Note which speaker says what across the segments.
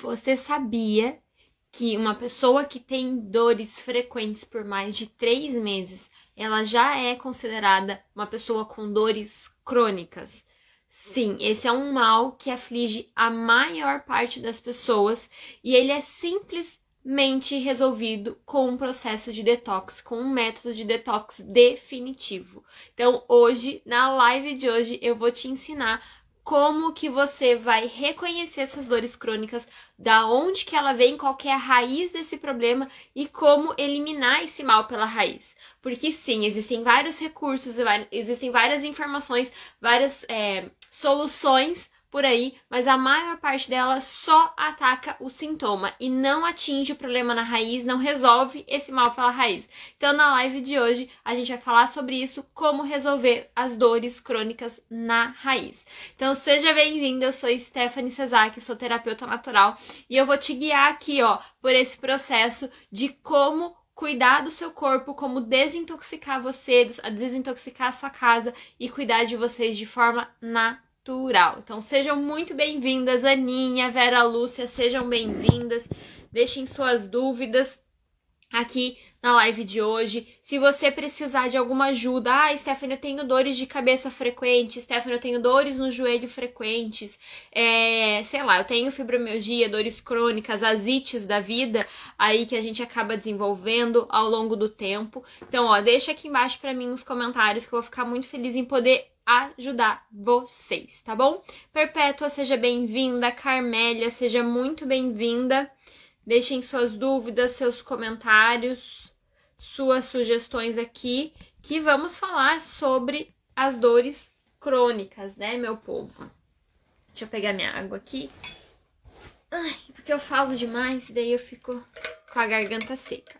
Speaker 1: Você sabia que uma pessoa que tem dores frequentes por mais de três meses, ela já é considerada uma pessoa com dores crônicas? Sim, esse é um mal que aflige a maior parte das pessoas e ele é simplesmente resolvido com um processo de detox, com um método de detox definitivo. Então, hoje, na live de hoje, eu vou te ensinar como que você vai reconhecer essas dores crônicas, da onde que ela vem, qual é a raiz desse problema e como eliminar esse mal pela raiz. Porque sim, existem vários recursos, existem várias informações, várias é, soluções por aí, mas a maior parte dela só ataca o sintoma e não atinge o problema na raiz, não resolve esse mal pela raiz. Então, na live de hoje, a gente vai falar sobre isso, como resolver as dores crônicas na raiz. Então, seja bem-vinda, eu sou Stephanie Cesar, sou terapeuta natural, e eu vou te guiar aqui, ó, por esse processo de como cuidar do seu corpo, como desintoxicar você, desintoxicar a sua casa e cuidar de vocês de forma natural Então sejam muito bem-vindas, Aninha, Vera Lúcia, sejam bem-vindas. Deixem suas dúvidas aqui na live de hoje. Se você precisar de alguma ajuda, ah, Stephanie, eu tenho dores de cabeça frequentes, Stephanie, eu tenho dores no joelho frequentes, é, sei lá, eu tenho fibromialgia, dores crônicas, asites da vida, aí que a gente acaba desenvolvendo ao longo do tempo. Então, ó, deixa aqui embaixo para mim nos comentários que eu vou ficar muito feliz em poder ajudar vocês, tá bom? Perpétua, seja bem-vinda. Carmélia, seja muito bem-vinda. Deixem suas dúvidas, seus comentários, suas sugestões aqui, que vamos falar sobre as dores crônicas, né, meu povo? Deixa eu pegar minha água aqui. Ai, porque eu falo demais e daí eu fico com a garganta seca.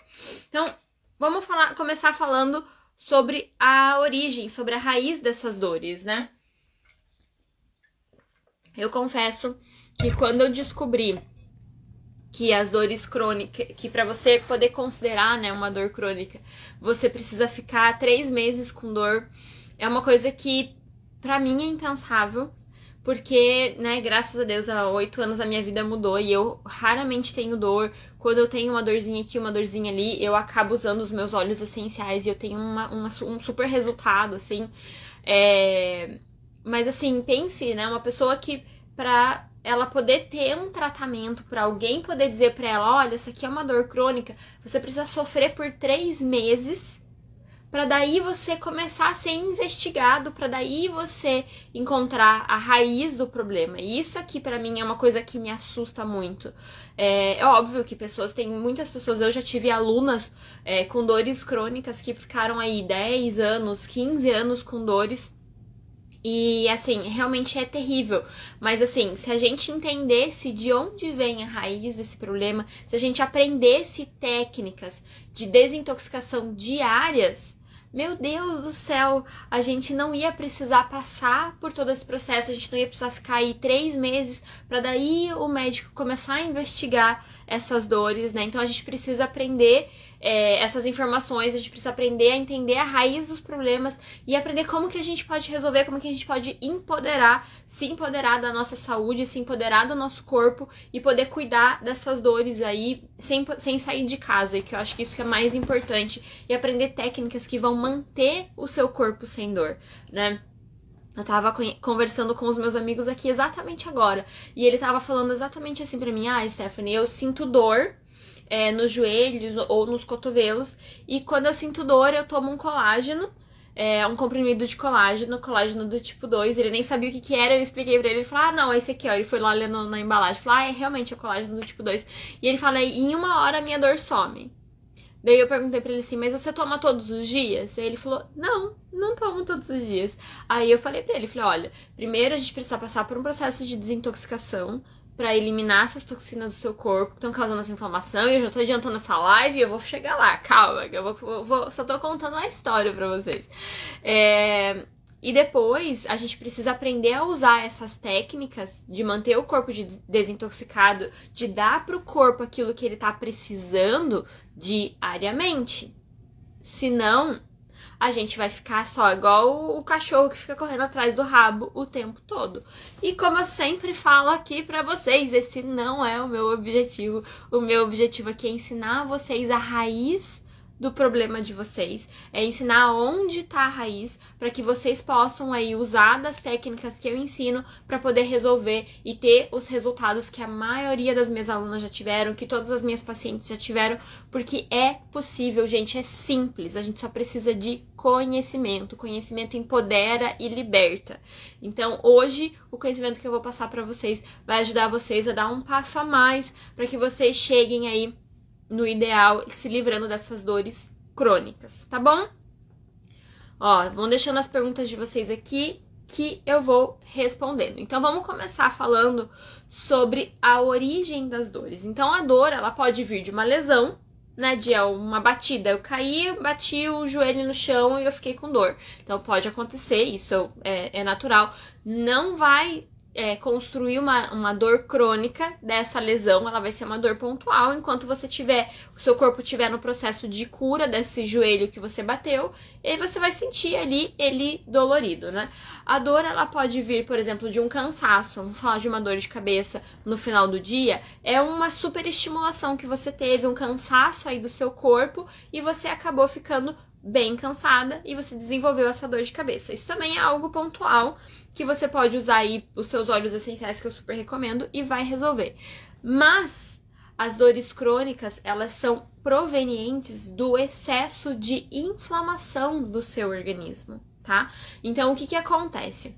Speaker 1: Então, vamos falar, começar falando sobre a origem, sobre a raiz dessas dores, né? Eu confesso que quando eu descobri que as dores crônicas, que para você poder considerar, né, uma dor crônica, você precisa ficar três meses com dor, é uma coisa que para mim é impensável porque, né, graças a Deus, há oito anos a minha vida mudou e eu raramente tenho dor. Quando eu tenho uma dorzinha aqui, uma dorzinha ali, eu acabo usando os meus óleos essenciais e eu tenho uma, uma um super resultado, assim. É... Mas, assim, pense, né, uma pessoa que, pra ela poder ter um tratamento, para alguém poder dizer para ela: olha, essa aqui é uma dor crônica, você precisa sofrer por três meses para daí você começar a ser investigado, para daí você encontrar a raiz do problema. E isso aqui para mim é uma coisa que me assusta muito. É, é, óbvio que pessoas, tem muitas pessoas, eu já tive alunas é, com dores crônicas que ficaram aí 10 anos, 15 anos com dores. E assim, realmente é terrível. Mas assim, se a gente entendesse de onde vem a raiz desse problema, se a gente aprendesse técnicas de desintoxicação diárias, meu Deus do céu, a gente não ia precisar passar por todo esse processo, a gente não ia precisar ficar aí três meses para daí o médico começar a investigar essas dores, né? Então a gente precisa aprender é, essas informações, a gente precisa aprender a entender a raiz dos problemas e aprender como que a gente pode resolver, como que a gente pode empoderar, se empoderar da nossa saúde, se empoderar do nosso corpo e poder cuidar dessas dores aí sem, sem sair de casa, que eu acho que isso que é mais importante, e aprender técnicas que vão manter o seu corpo sem dor, né? Eu tava conversando com os meus amigos aqui exatamente agora. E ele tava falando exatamente assim para mim: Ah, Stephanie, eu sinto dor é, nos joelhos ou nos cotovelos. E quando eu sinto dor, eu tomo um colágeno. É, um comprimido de colágeno, colágeno do tipo 2. Ele nem sabia o que, que era, eu expliquei pra ele. Ele falou: Ah, não, esse aqui, ó. Ele foi lá olhando na embalagem. Falou: Ah, é realmente é colágeno do tipo 2. E ele fala: Em uma hora a minha dor some. Daí eu perguntei pra ele assim, mas você toma todos os dias? E ele falou, não, não tomo todos os dias. Aí eu falei pra ele, falei, olha, primeiro a gente precisa passar por um processo de desintoxicação para eliminar essas toxinas do seu corpo que estão causando essa inflamação. E eu já tô adiantando essa live e eu vou chegar lá. Calma, eu vou, vou só tô contando a história para vocês. É, e depois a gente precisa aprender a usar essas técnicas de manter o corpo de desintoxicado, de dar para o corpo aquilo que ele está precisando diariamente. Senão, a gente vai ficar só igual o cachorro que fica correndo atrás do rabo o tempo todo. E como eu sempre falo aqui para vocês, esse não é o meu objetivo. O meu objetivo aqui é ensinar vocês a raiz do problema de vocês, é ensinar onde está a raiz para que vocês possam aí usar das técnicas que eu ensino para poder resolver e ter os resultados que a maioria das minhas alunas já tiveram, que todas as minhas pacientes já tiveram, porque é possível, gente, é simples, a gente só precisa de conhecimento. Conhecimento empodera e liberta. Então, hoje, o conhecimento que eu vou passar para vocês vai ajudar vocês a dar um passo a mais para que vocês cheguem aí no ideal, se livrando dessas dores crônicas, tá bom? Ó, vão deixando as perguntas de vocês aqui que eu vou respondendo. Então vamos começar falando sobre a origem das dores. Então a dor, ela pode vir de uma lesão, né, de uma batida. Eu caí, bati o joelho no chão e eu fiquei com dor. Então pode acontecer, isso é, é natural. Não vai é, construir uma, uma dor crônica dessa lesão, ela vai ser uma dor pontual, enquanto você tiver, o seu corpo tiver no processo de cura desse joelho que você bateu, e você vai sentir ali ele dolorido, né? A dor, ela pode vir, por exemplo, de um cansaço, vamos falar de uma dor de cabeça no final do dia, é uma superestimulação que você teve, um cansaço aí do seu corpo, e você acabou ficando bem cansada e você desenvolveu essa dor de cabeça. Isso também é algo pontual que você pode usar aí os seus óleos essenciais que eu super recomendo e vai resolver. Mas as dores crônicas, elas são provenientes do excesso de inflamação do seu organismo, tá? Então o que que acontece?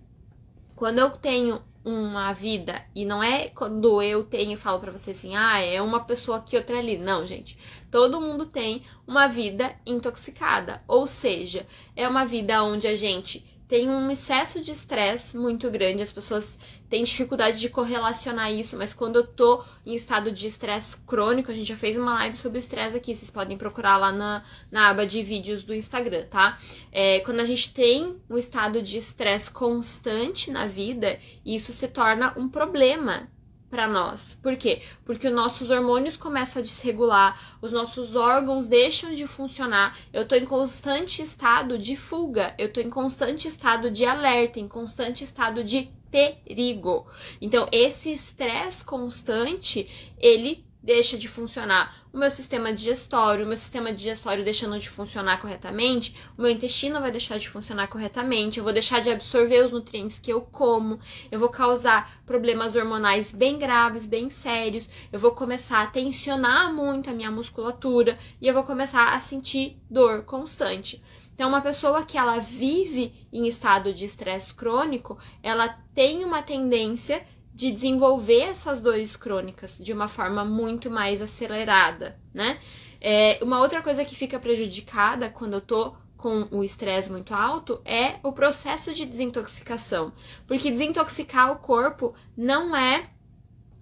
Speaker 1: Quando eu tenho uma vida e não é quando eu tenho falo para você assim, ah, é uma pessoa aqui outra ali. Não, gente. Todo mundo tem uma vida intoxicada, ou seja, é uma vida onde a gente tem um excesso de estresse muito grande, as pessoas têm dificuldade de correlacionar isso, mas quando eu tô em estado de estresse crônico, a gente já fez uma live sobre estresse aqui, vocês podem procurar lá na, na aba de vídeos do Instagram, tá? É, quando a gente tem um estado de estresse constante na vida, isso se torna um problema para nós. Por quê? Porque os nossos hormônios começam a desregular, os nossos órgãos deixam de funcionar. Eu tô em constante estado de fuga, eu tô em constante estado de alerta, em constante estado de perigo. Então, esse estresse constante, ele deixa de funcionar o meu sistema digestório, o meu sistema digestório deixando de funcionar corretamente, o meu intestino vai deixar de funcionar corretamente, eu vou deixar de absorver os nutrientes que eu como, eu vou causar problemas hormonais bem graves, bem sérios, eu vou começar a tensionar muito a minha musculatura e eu vou começar a sentir dor constante. Então, uma pessoa que ela vive em estado de estresse crônico, ela tem uma tendência de desenvolver essas dores crônicas de uma forma muito mais acelerada, né? É, uma outra coisa que fica prejudicada quando eu tô com o estresse muito alto é o processo de desintoxicação. Porque desintoxicar o corpo não é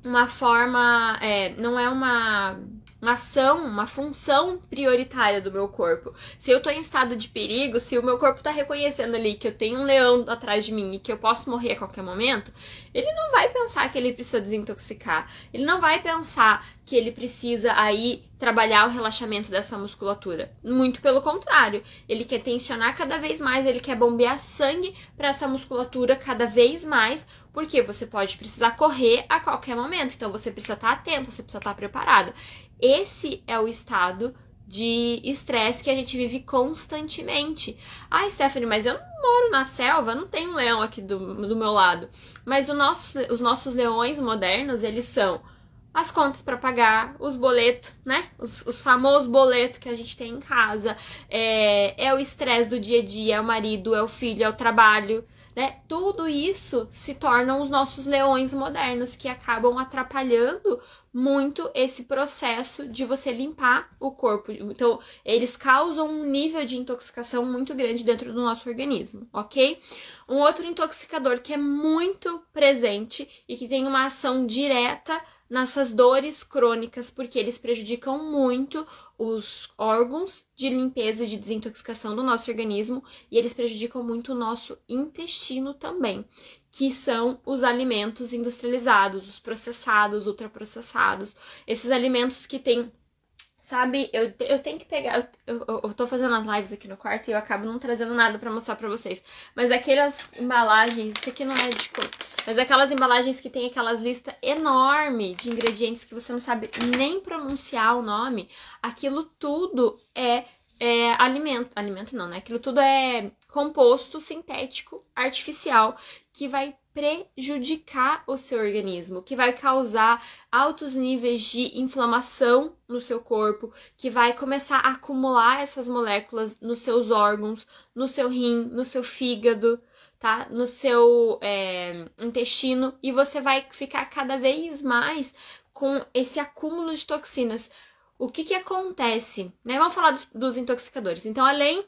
Speaker 1: uma forma, é, não é uma uma ação, uma função prioritária do meu corpo. Se eu tô em estado de perigo, se o meu corpo tá reconhecendo ali que eu tenho um leão atrás de mim e que eu posso morrer a qualquer momento, ele não vai pensar que ele precisa desintoxicar. Ele não vai pensar que ele precisa aí trabalhar o relaxamento dessa musculatura. Muito pelo contrário, ele quer tensionar cada vez mais, ele quer bombear sangue para essa musculatura cada vez mais, porque você pode precisar correr a qualquer momento. Então você precisa estar atento, você precisa estar preparada. Esse é o estado de estresse que a gente vive constantemente. Ah, Stephanie, mas eu não moro na selva, não tem um leão aqui do, do meu lado. Mas nosso, os nossos leões modernos, eles são as contas para pagar, os boletos, né? Os, os famosos boletos que a gente tem em casa. É, é o estresse do dia a dia, é o marido, é o filho, é o trabalho. Né? Tudo isso se tornam os nossos leões modernos que acabam atrapalhando muito esse processo de você limpar o corpo. Então, eles causam um nível de intoxicação muito grande dentro do nosso organismo, ok? Um outro intoxicador que é muito presente e que tem uma ação direta nessas dores crônicas, porque eles prejudicam muito os órgãos de limpeza e de desintoxicação do nosso organismo e eles prejudicam muito o nosso intestino também, que são os alimentos industrializados, os processados, ultraprocessados, esses alimentos que têm Sabe, eu, eu tenho que pegar. Eu, eu, eu tô fazendo as lives aqui no quarto e eu acabo não trazendo nada para mostrar para vocês. Mas aquelas embalagens, isso aqui não é de cor, mas aquelas embalagens que tem aquelas listas enorme de ingredientes que você não sabe nem pronunciar o nome, aquilo tudo é, é alimento. Alimento não, né? Aquilo tudo é composto sintético artificial que vai prejudicar o seu organismo, que vai causar altos níveis de inflamação no seu corpo, que vai começar a acumular essas moléculas nos seus órgãos, no seu rim, no seu fígado, tá? No seu é, intestino, e você vai ficar cada vez mais com esse acúmulo de toxinas. O que que acontece? Né? Vamos falar dos, dos intoxicadores. Então, além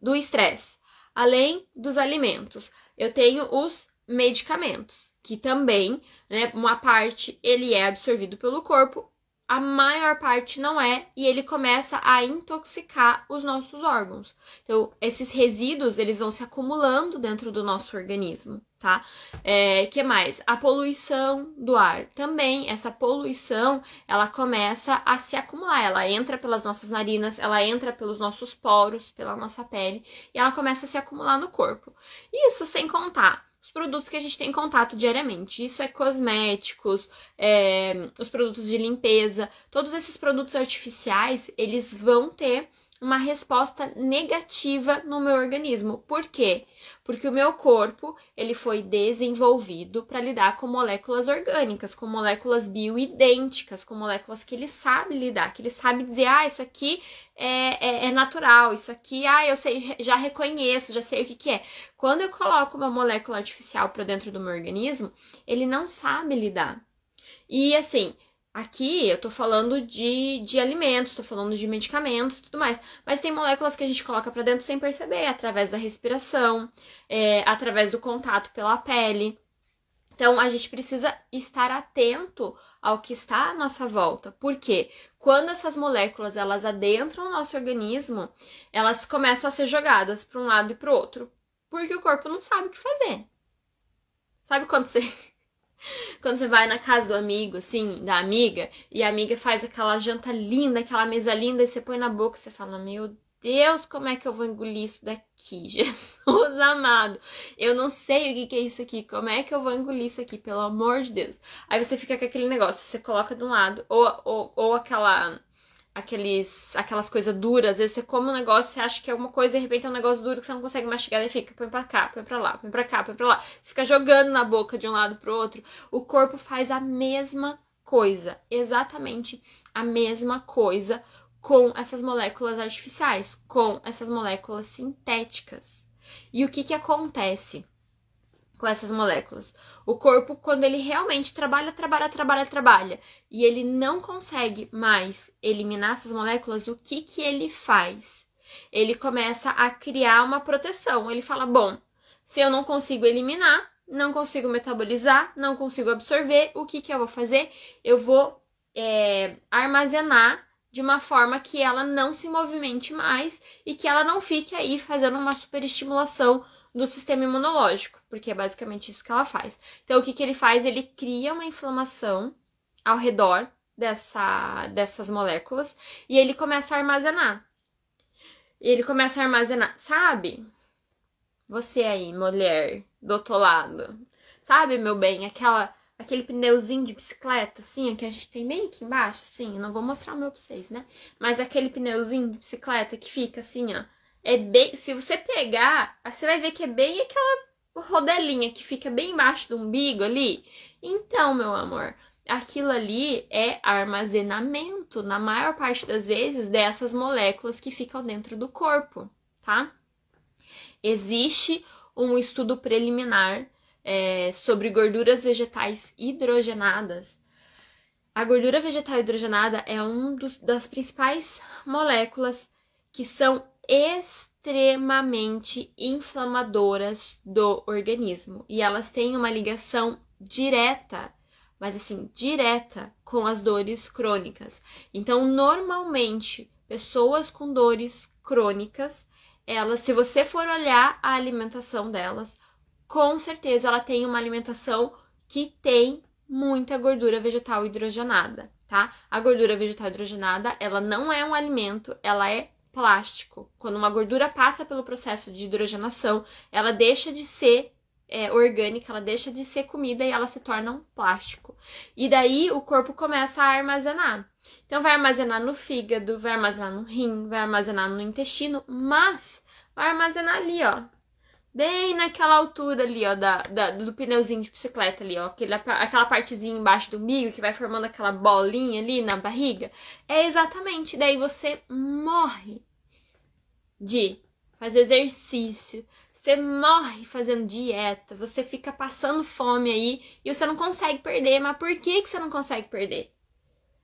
Speaker 1: do estresse, além dos alimentos, eu tenho os medicamentos, que também, né, uma parte ele é absorvido pelo corpo, a maior parte não é, e ele começa a intoxicar os nossos órgãos. Então, esses resíduos, eles vão se acumulando dentro do nosso organismo, tá? É, que mais? A poluição do ar. Também, essa poluição, ela começa a se acumular. Ela entra pelas nossas narinas, ela entra pelos nossos poros, pela nossa pele, e ela começa a se acumular no corpo. Isso sem contar os produtos que a gente tem contato diariamente. Isso é cosméticos, é, os produtos de limpeza, todos esses produtos artificiais, eles vão ter uma resposta negativa no meu organismo. Por quê? Porque o meu corpo, ele foi desenvolvido para lidar com moléculas orgânicas, com moléculas bioidênticas, com moléculas que ele sabe lidar, que ele sabe dizer, ah, isso aqui é, é, é natural, isso aqui, ah, eu sei, já reconheço, já sei o que, que é. Quando eu coloco uma molécula artificial para dentro do meu organismo, ele não sabe lidar. E assim, Aqui eu tô falando de, de alimentos, tô falando de medicamentos tudo mais. Mas tem moléculas que a gente coloca para dentro sem perceber, através da respiração, é, através do contato pela pele. Então a gente precisa estar atento ao que está à nossa volta. Porque quando essas moléculas elas adentram o nosso organismo, elas começam a ser jogadas para um lado e para o outro. Porque o corpo não sabe o que fazer. Sabe quando você quando você vai na casa do amigo, assim, da amiga, e a amiga faz aquela janta linda, aquela mesa linda, e você põe na boca e você fala: Meu Deus, como é que eu vou engolir isso daqui? Jesus amado, eu não sei o que, que é isso aqui, como é que eu vou engolir isso aqui, pelo amor de Deus. Aí você fica com aquele negócio, você coloca de um lado, ou, ou, ou aquela aqueles, aquelas coisas duras. Às vezes você come um negócio, você acha que é uma coisa de repente é um negócio duro que você não consegue mastigar. e fica, põe pra cá, põe pra lá, põe pra cá, põe pra lá. Você fica jogando na boca de um lado pro outro. O corpo faz a mesma coisa, exatamente a mesma coisa com essas moléculas artificiais, com essas moléculas sintéticas. E o que que acontece? Com essas moléculas. O corpo, quando ele realmente trabalha, trabalha, trabalha, trabalha, e ele não consegue mais eliminar essas moléculas, o que que ele faz? Ele começa a criar uma proteção. Ele fala: bom, se eu não consigo eliminar, não consigo metabolizar, não consigo absorver, o que que eu vou fazer? Eu vou é, armazenar de uma forma que ela não se movimente mais e que ela não fique aí fazendo uma superestimulação do sistema imunológico, porque é basicamente isso que ela faz. Então, o que, que ele faz? Ele cria uma inflamação ao redor dessa, dessas moléculas e ele começa a armazenar. Ele começa a armazenar, sabe? Você aí, mulher do outro lado, sabe, meu bem, aquela aquele pneuzinho de bicicleta, assim, que a gente tem bem aqui embaixo, assim, eu não vou mostrar o meu pra vocês, né? Mas aquele pneuzinho de bicicleta que fica assim, ó, é bem. Se você pegar, você vai ver que é bem aquela rodelinha que fica bem embaixo do umbigo ali. Então, meu amor, aquilo ali é armazenamento, na maior parte das vezes, dessas moléculas que ficam dentro do corpo, tá? Existe um estudo preliminar é, sobre gorduras vegetais hidrogenadas. A gordura vegetal hidrogenada é uma das principais moléculas que são extremamente inflamadoras do organismo e elas têm uma ligação direta, mas assim, direta com as dores crônicas. Então, normalmente, pessoas com dores crônicas, elas, se você for olhar a alimentação delas, com certeza ela tem uma alimentação que tem muita gordura vegetal hidrogenada, tá? A gordura vegetal hidrogenada, ela não é um alimento, ela é plástico. Quando uma gordura passa pelo processo de hidrogenação, ela deixa de ser é, orgânica, ela deixa de ser comida e ela se torna um plástico. E daí o corpo começa a armazenar. Então vai armazenar no fígado, vai armazenar no rim, vai armazenar no intestino, mas vai armazenar ali, ó. Bem naquela altura ali, ó, da, da do pneuzinho de bicicleta ali, ó. Aquele, aquela partezinha embaixo do umbigo que vai formando aquela bolinha ali na barriga. É exatamente. Daí você morre de fazer exercício, você morre fazendo dieta, você fica passando fome aí e você não consegue perder. Mas por que, que você não consegue perder?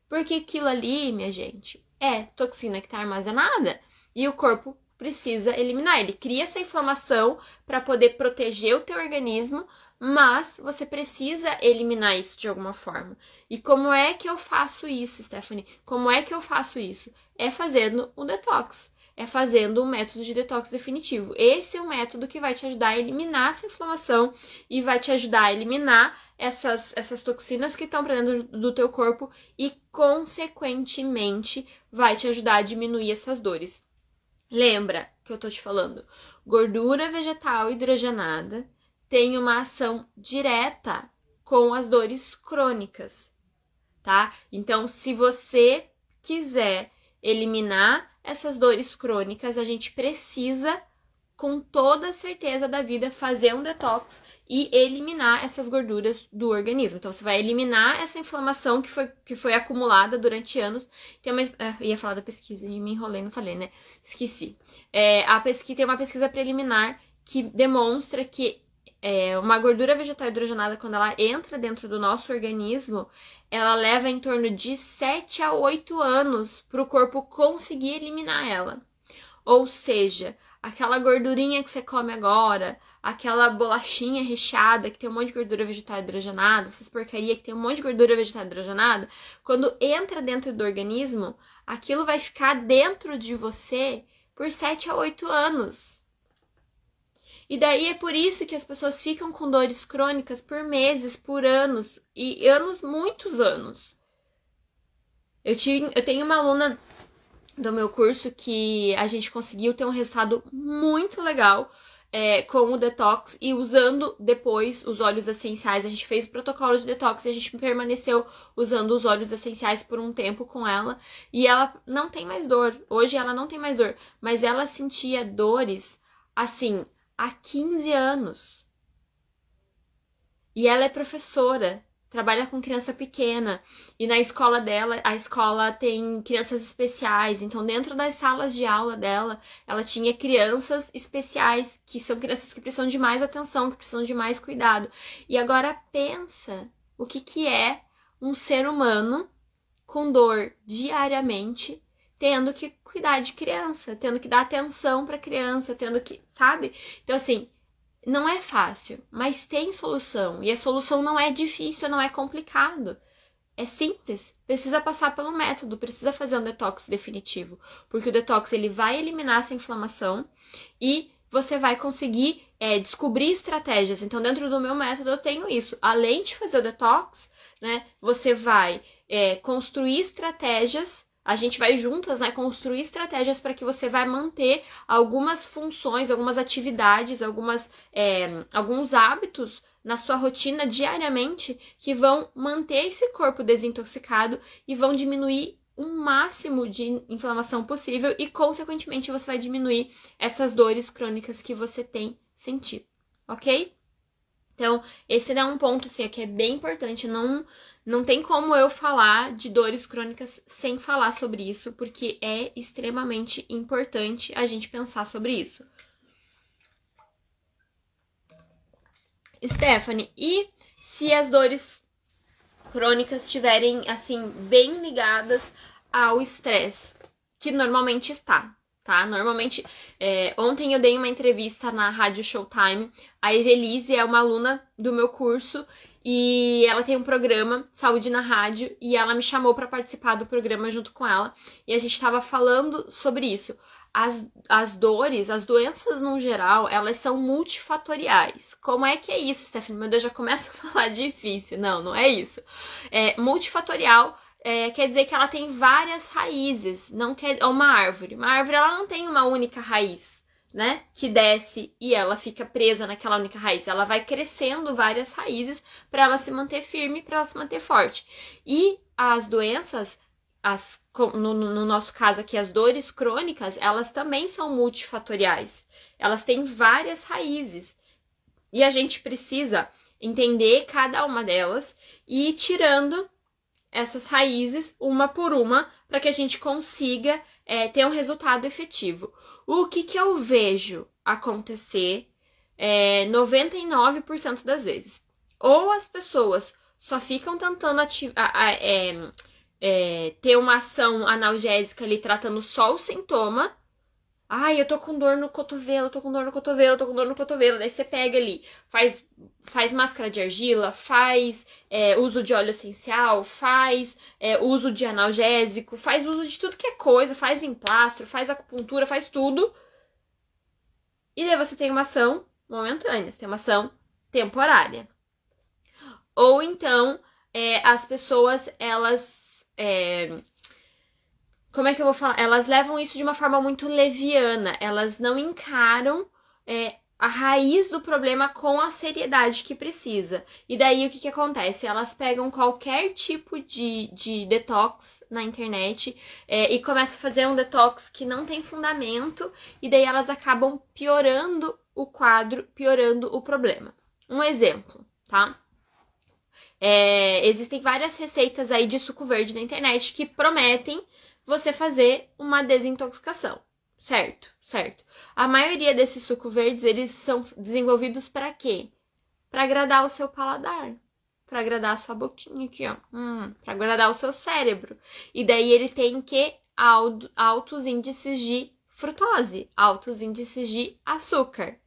Speaker 1: Porque aquilo ali, minha gente, é toxina que está armazenada e o corpo precisa eliminar. Ele cria essa inflamação para poder proteger o teu organismo, mas você precisa eliminar isso de alguma forma. E como é que eu faço isso, Stephanie? Como é que eu faço isso? É fazendo um detox é fazendo um método de detox definitivo. Esse é o método que vai te ajudar a eliminar essa inflamação e vai te ajudar a eliminar essas, essas toxinas que estão para dentro do teu corpo e, consequentemente, vai te ajudar a diminuir essas dores. Lembra que eu tô te falando? Gordura vegetal hidrogenada tem uma ação direta com as dores crônicas, tá? Então, se você quiser eliminar essas dores crônicas, a gente precisa, com toda a certeza da vida, fazer um detox e eliminar essas gorduras do organismo. Então, você vai eliminar essa inflamação que foi, que foi acumulada durante anos. Tem uma, é, ia falar da pesquisa me enrolei, não falei, né? Esqueci. É, a pesquisa, tem uma pesquisa preliminar que demonstra que é, uma gordura vegetal hidrogenada, quando ela entra dentro do nosso organismo, ela leva em torno de 7 a 8 anos para o corpo conseguir eliminar ela. Ou seja, aquela gordurinha que você come agora, aquela bolachinha recheada que tem um monte de gordura vegetal hidrogenada, essas porcaria que tem um monte de gordura vegetal hidrogenada, quando entra dentro do organismo, aquilo vai ficar dentro de você por 7 a 8 anos. E daí é por isso que as pessoas ficam com dores crônicas por meses, por anos e anos, muitos anos. Eu, tive, eu tenho uma aluna do meu curso que a gente conseguiu ter um resultado muito legal é, com o detox e usando depois os óleos essenciais. A gente fez o protocolo de detox e a gente permaneceu usando os óleos essenciais por um tempo com ela. E ela não tem mais dor. Hoje ela não tem mais dor, mas ela sentia dores assim há 15 anos. E ela é professora, trabalha com criança pequena. E na escola dela, a escola tem crianças especiais. Então, dentro das salas de aula dela, ela tinha crianças especiais, que são crianças que precisam de mais atenção, que precisam de mais cuidado. E agora pensa o que, que é um ser humano com dor diariamente tendo que cuidar de criança, tendo que dar atenção para criança, tendo que, sabe? Então assim, não é fácil, mas tem solução e a solução não é difícil, não é complicado. É simples, precisa passar pelo método, precisa fazer um detox definitivo, porque o detox ele vai eliminar essa inflamação e você vai conseguir é, descobrir estratégias. Então, dentro do meu método, eu tenho isso. Além de fazer o detox, né, você vai é, construir estratégias a gente vai juntas, né, construir estratégias para que você vai manter algumas funções, algumas atividades, algumas, é, alguns hábitos na sua rotina diariamente que vão manter esse corpo desintoxicado e vão diminuir o máximo de inflamação possível e, consequentemente, você vai diminuir essas dores crônicas que você tem sentido, ok? Então, esse é um ponto assim, que é bem importante. Não, não tem como eu falar de dores crônicas sem falar sobre isso, porque é extremamente importante a gente pensar sobre isso. Stephanie, e se as dores crônicas estiverem assim bem ligadas ao estresse, que normalmente está, tá? Normalmente, é, ontem eu dei uma entrevista na Rádio Showtime. A Evelise é uma aluna do meu curso e ela tem um programa Saúde na Rádio e ela me chamou para participar do programa junto com ela e a gente estava falando sobre isso. As, as dores, as doenças no geral, elas são multifatoriais. Como é que é isso, Stephanie? Meu Deus, já começa a falar difícil. Não, não é isso. É, multifatorial é, quer dizer que ela tem várias raízes, não quer uma árvore. Uma árvore ela não tem uma única raiz né, que desce e ela fica presa naquela única raiz. Ela vai crescendo várias raízes para ela se manter firme, para ela se manter forte. E as doenças, as, no, no, nosso caso aqui, as dores crônicas, elas também são multifatoriais. Elas têm várias raízes. E a gente precisa entender cada uma delas e ir tirando essas raízes uma por uma para que a gente consiga é, ter um resultado efetivo. O que, que eu vejo acontecer é, 99% das vezes? Ou as pessoas só ficam tentando é, é, ter uma ação analgésica ali tratando só o sintoma. Ai, eu tô com dor no cotovelo, tô com dor no cotovelo, tô com dor no cotovelo. Daí você pega ali, faz, faz máscara de argila, faz é, uso de óleo essencial, faz é, uso de analgésico, faz uso de tudo que é coisa, faz emplastro, faz acupuntura, faz tudo. E daí você tem uma ação momentânea, você tem uma ação temporária. Ou então, é, as pessoas, elas. É, como é que eu vou falar? Elas levam isso de uma forma muito leviana, elas não encaram é, a raiz do problema com a seriedade que precisa. E daí o que, que acontece? Elas pegam qualquer tipo de, de detox na internet é, e começam a fazer um detox que não tem fundamento, e daí elas acabam piorando o quadro, piorando o problema. Um exemplo, tá? É, existem várias receitas aí de suco verde na internet que prometem você fazer uma desintoxicação. Certo, certo. A maioria desses sucos verdes, eles são desenvolvidos para quê? Para agradar o seu paladar, para agradar a sua boquinha aqui, ó. Hum, para agradar o seu cérebro. E daí ele tem que altos índices de frutose, altos índices de açúcar.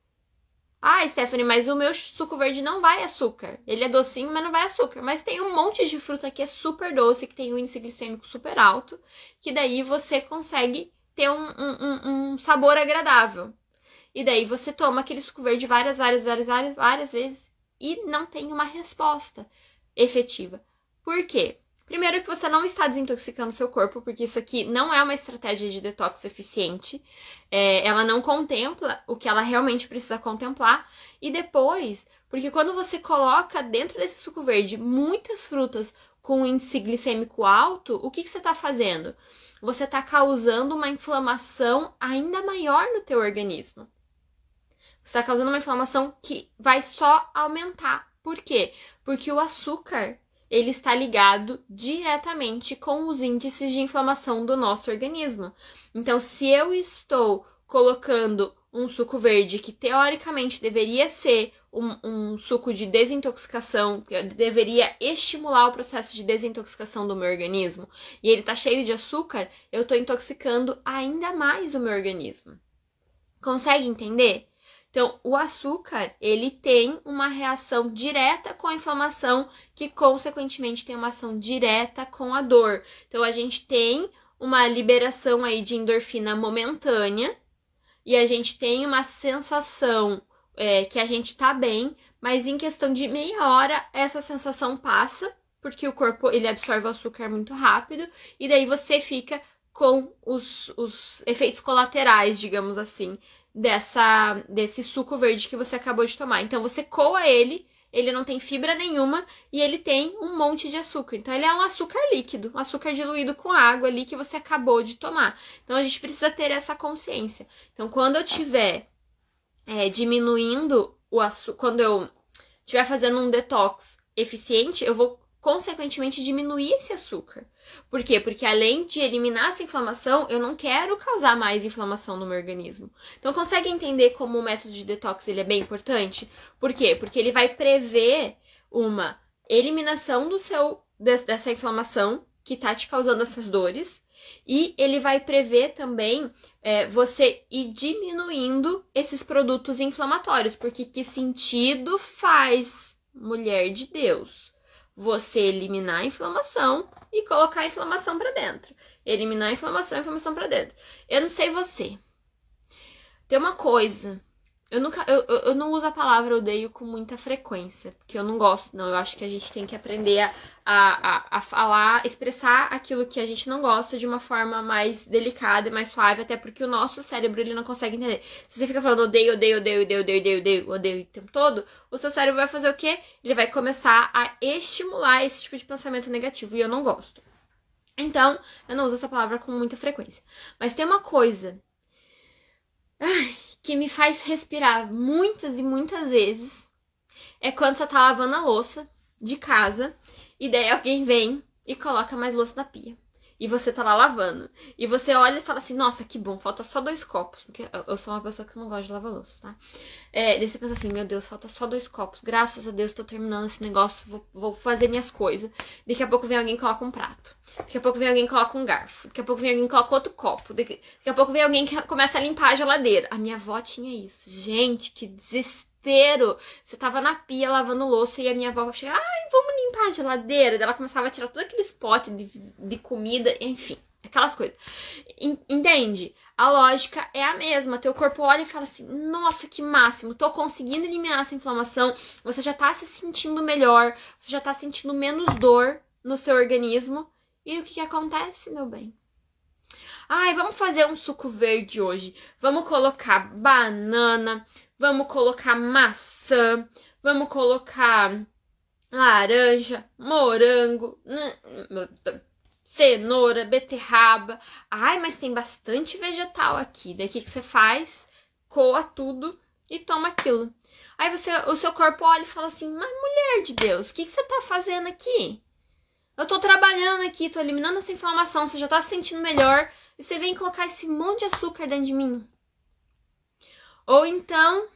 Speaker 1: Ah, Stephanie, mas o meu suco verde não vai açúcar. Ele é docinho, mas não vai açúcar. Mas tem um monte de fruta que é super doce, que tem um índice glicêmico super alto, que daí você consegue ter um, um, um sabor agradável. E daí você toma aquele suco verde várias, várias, várias, várias, várias vezes e não tem uma resposta efetiva. Por quê? Primeiro que você não está desintoxicando seu corpo, porque isso aqui não é uma estratégia de detox eficiente. É, ela não contempla o que ela realmente precisa contemplar. E depois, porque quando você coloca dentro desse suco verde muitas frutas com índice glicêmico alto, o que, que você está fazendo? Você está causando uma inflamação ainda maior no teu organismo. Você está causando uma inflamação que vai só aumentar. Por quê? Porque o açúcar ele está ligado diretamente com os índices de inflamação do nosso organismo. Então, se eu estou colocando um suco verde que teoricamente deveria ser um, um, suco de desintoxicação, que deveria estimular o processo de desintoxicação do meu organismo, e ele tá cheio de açúcar, eu tô intoxicando ainda mais o meu organismo. Consegue entender? Então, o açúcar, ele tem uma reação direta com a inflamação, que consequentemente tem uma ação direta com a dor. Então, a gente tem uma liberação aí de endorfina momentânea e a gente tem uma sensação é, que a gente tá bem, mas em questão de meia hora essa sensação passa, porque o corpo ele absorve o açúcar muito rápido, e daí você fica com os, os efeitos colaterais, digamos assim, dessa desse suco verde que você acabou de tomar. Então você coa ele, ele não tem fibra nenhuma e ele tem um monte de açúcar. Então ele é um açúcar líquido, um açúcar diluído com água ali que você acabou de tomar. Então a gente precisa ter essa consciência. Então quando eu tiver é, diminuindo o açúcar, quando eu estiver fazendo um detox eficiente, eu vou consequentemente diminuir esse açúcar. Por quê? Porque além de eliminar essa inflamação, eu não quero causar mais inflamação no meu organismo. Então consegue entender como o método de detox ele é bem importante? Por quê? Porque ele vai prever uma eliminação do seu dessa inflamação que está te causando essas dores e ele vai prever também é, você ir diminuindo esses produtos inflamatórios, porque que sentido faz mulher de Deus. Você eliminar a inflamação e colocar a inflamação para dentro. Eliminar a inflamação e a inflamação para dentro. Eu não sei você. Tem uma coisa eu nunca. Eu, eu não uso a palavra odeio com muita frequência. Porque eu não gosto, não. Eu acho que a gente tem que aprender a, a, a falar, expressar aquilo que a gente não gosta de uma forma mais delicada e mais suave, até porque o nosso cérebro ele não consegue entender. Se você fica falando odeio, odeio, odeio, odeio, odeio, odeio, odeio, odeio o tempo todo, o seu cérebro vai fazer o quê? Ele vai começar a estimular esse tipo de pensamento negativo. E eu não gosto. Então, eu não uso essa palavra com muita frequência. Mas tem uma coisa. Ai, que me faz respirar muitas e muitas vezes é quando você tá lavando a louça de casa e daí alguém vem e coloca mais louça na pia e você tá lá lavando. E você olha e fala assim, nossa, que bom, falta só dois copos. Porque eu sou uma pessoa que não gosta de lavar louça, tá? É, daí você pensa assim, meu Deus, falta só dois copos. Graças a Deus tô terminando esse negócio, vou, vou fazer minhas coisas. Daqui a pouco vem alguém e coloca um prato. Daqui a pouco vem alguém e coloca um garfo. Daqui a pouco vem alguém e coloca outro copo. Daqui, daqui a pouco vem alguém que começa a limpar a geladeira. A minha avó tinha isso. Gente, que desespero desespero. Você tava na pia lavando louça e a minha avó chegava, ai, vamos limpar a geladeira. Ela começava a tirar todo aqueles potes de, de comida, enfim, aquelas coisas. Entende? A lógica é a mesma. Teu corpo olha e fala assim: nossa, que máximo, tô conseguindo eliminar essa inflamação. Você já tá se sentindo melhor, você já tá sentindo menos dor no seu organismo. E o que, que acontece, meu bem? Ai, vamos fazer um suco verde hoje. Vamos colocar banana, vamos colocar maçã, vamos colocar laranja, morango, cenoura, beterraba. Ai, mas tem bastante vegetal aqui. Daí o que, que você faz? Coa tudo e toma aquilo. Aí você, o seu corpo olha e fala assim: Mas mulher de Deus, o que, que você tá fazendo aqui? Eu tô trabalhando aqui, tô eliminando essa inflamação, você já tá se sentindo melhor. E você vem colocar esse monte de açúcar dentro de mim. Ou então,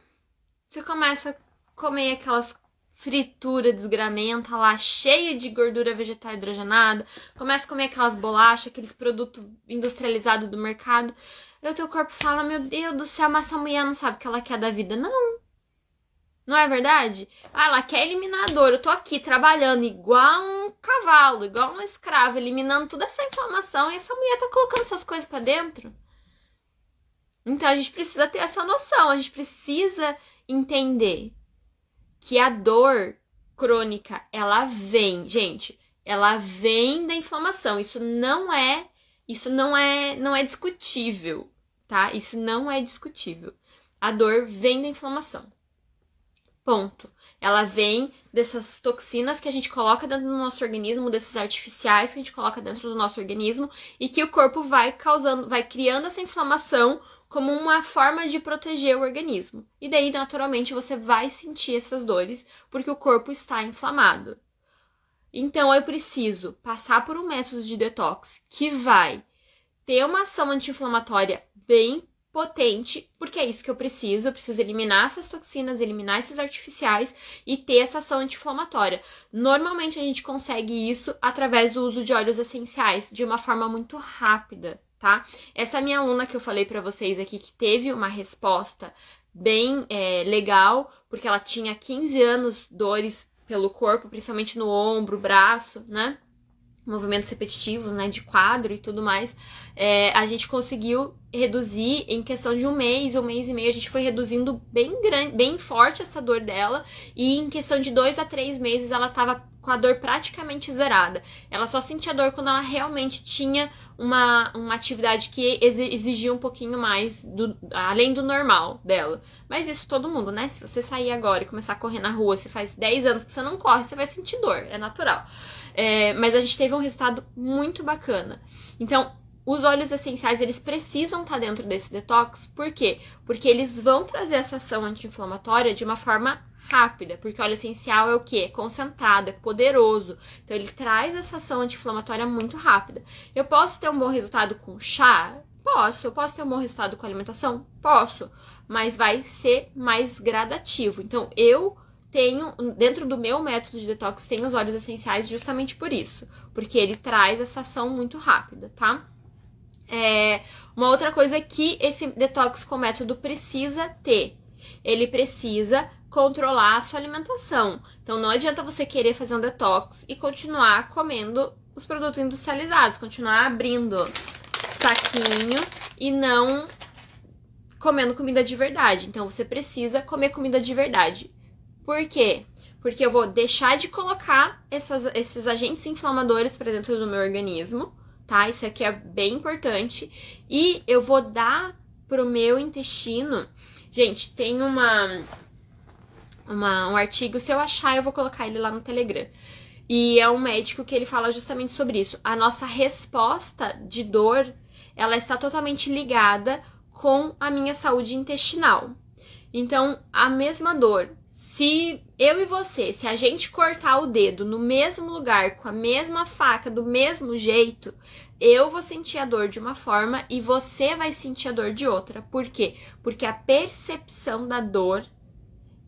Speaker 1: você começa a comer aquelas fritura desgramenta lá, cheia de gordura vegetal hidrogenada, começa a comer aquelas bolachas, aqueles produtos industrializados do mercado, e o teu corpo fala, meu Deus do céu, mas essa mulher não sabe o que ela quer da vida. Não. Não é verdade? Ah, ela quer eliminar a dor. Eu tô aqui trabalhando igual um cavalo, igual um escravo, eliminando toda essa inflamação e essa mulher tá colocando essas coisas para dentro. Então a gente precisa ter essa noção, a gente precisa entender que a dor crônica, ela vem, gente, ela vem da inflamação. Isso não é, isso não é, não é discutível, tá? Isso não é discutível. A dor vem da inflamação. Ponto. Ela vem dessas toxinas que a gente coloca dentro do nosso organismo, desses artificiais que a gente coloca dentro do nosso organismo e que o corpo vai causando, vai criando essa inflamação como uma forma de proteger o organismo. E daí, naturalmente, você vai sentir essas dores porque o corpo está inflamado. Então, eu preciso passar por um método de detox que vai ter uma ação anti-inflamatória bem potente, porque é isso que eu preciso. Eu preciso eliminar essas toxinas, eliminar esses artificiais e ter essa ação anti-inflamatória. Normalmente a gente consegue isso através do uso de óleos essenciais de uma forma muito rápida, tá? Essa minha aluna que eu falei para vocês aqui, que teve uma resposta bem é, legal, porque ela tinha 15 anos dores pelo corpo, principalmente no ombro, braço, né? Movimentos repetitivos, né? De quadro e tudo mais. É, a gente conseguiu reduzir em questão de um mês, um mês e meio, a gente foi reduzindo bem grande, bem forte essa dor dela. E em questão de dois a três meses ela tava com a dor praticamente zerada. Ela só sentia dor quando ela realmente tinha uma, uma atividade que exigia um pouquinho mais, do, além do normal dela. Mas isso todo mundo, né? Se você sair agora e começar a correr na rua, se faz 10 anos que você não corre, você vai sentir dor, é natural. É, mas a gente teve um resultado muito bacana. Então, os óleos essenciais, eles precisam estar dentro desse detox, por quê? Porque eles vão trazer essa ação anti-inflamatória de uma forma rápida, porque o óleo essencial é o que? É concentrado, é poderoso. Então ele traz essa ação anti-inflamatória muito rápida. Eu posso ter um bom resultado com chá? Posso. Eu posso ter um bom resultado com alimentação? Posso. Mas vai ser mais gradativo. Então eu tenho, dentro do meu método de detox, tem os óleos essenciais justamente por isso. Porque ele traz essa ação muito rápida, tá? É, uma outra coisa que esse detox com método precisa ter. Ele precisa controlar a sua alimentação. Então não adianta você querer fazer um detox e continuar comendo os produtos industrializados, continuar abrindo saquinho e não comendo comida de verdade. Então você precisa comer comida de verdade. Por quê? Porque eu vou deixar de colocar essas, esses agentes inflamadores para dentro do meu organismo, tá? Isso aqui é bem importante. E eu vou dar pro meu intestino. Gente, tem uma uma, um artigo. Se eu achar, eu vou colocar ele lá no Telegram. E é um médico que ele fala justamente sobre isso. A nossa resposta de dor, ela está totalmente ligada com a minha saúde intestinal. Então, a mesma dor, se eu e você, se a gente cortar o dedo no mesmo lugar, com a mesma faca, do mesmo jeito, eu vou sentir a dor de uma forma e você vai sentir a dor de outra. Por quê? Porque a percepção da dor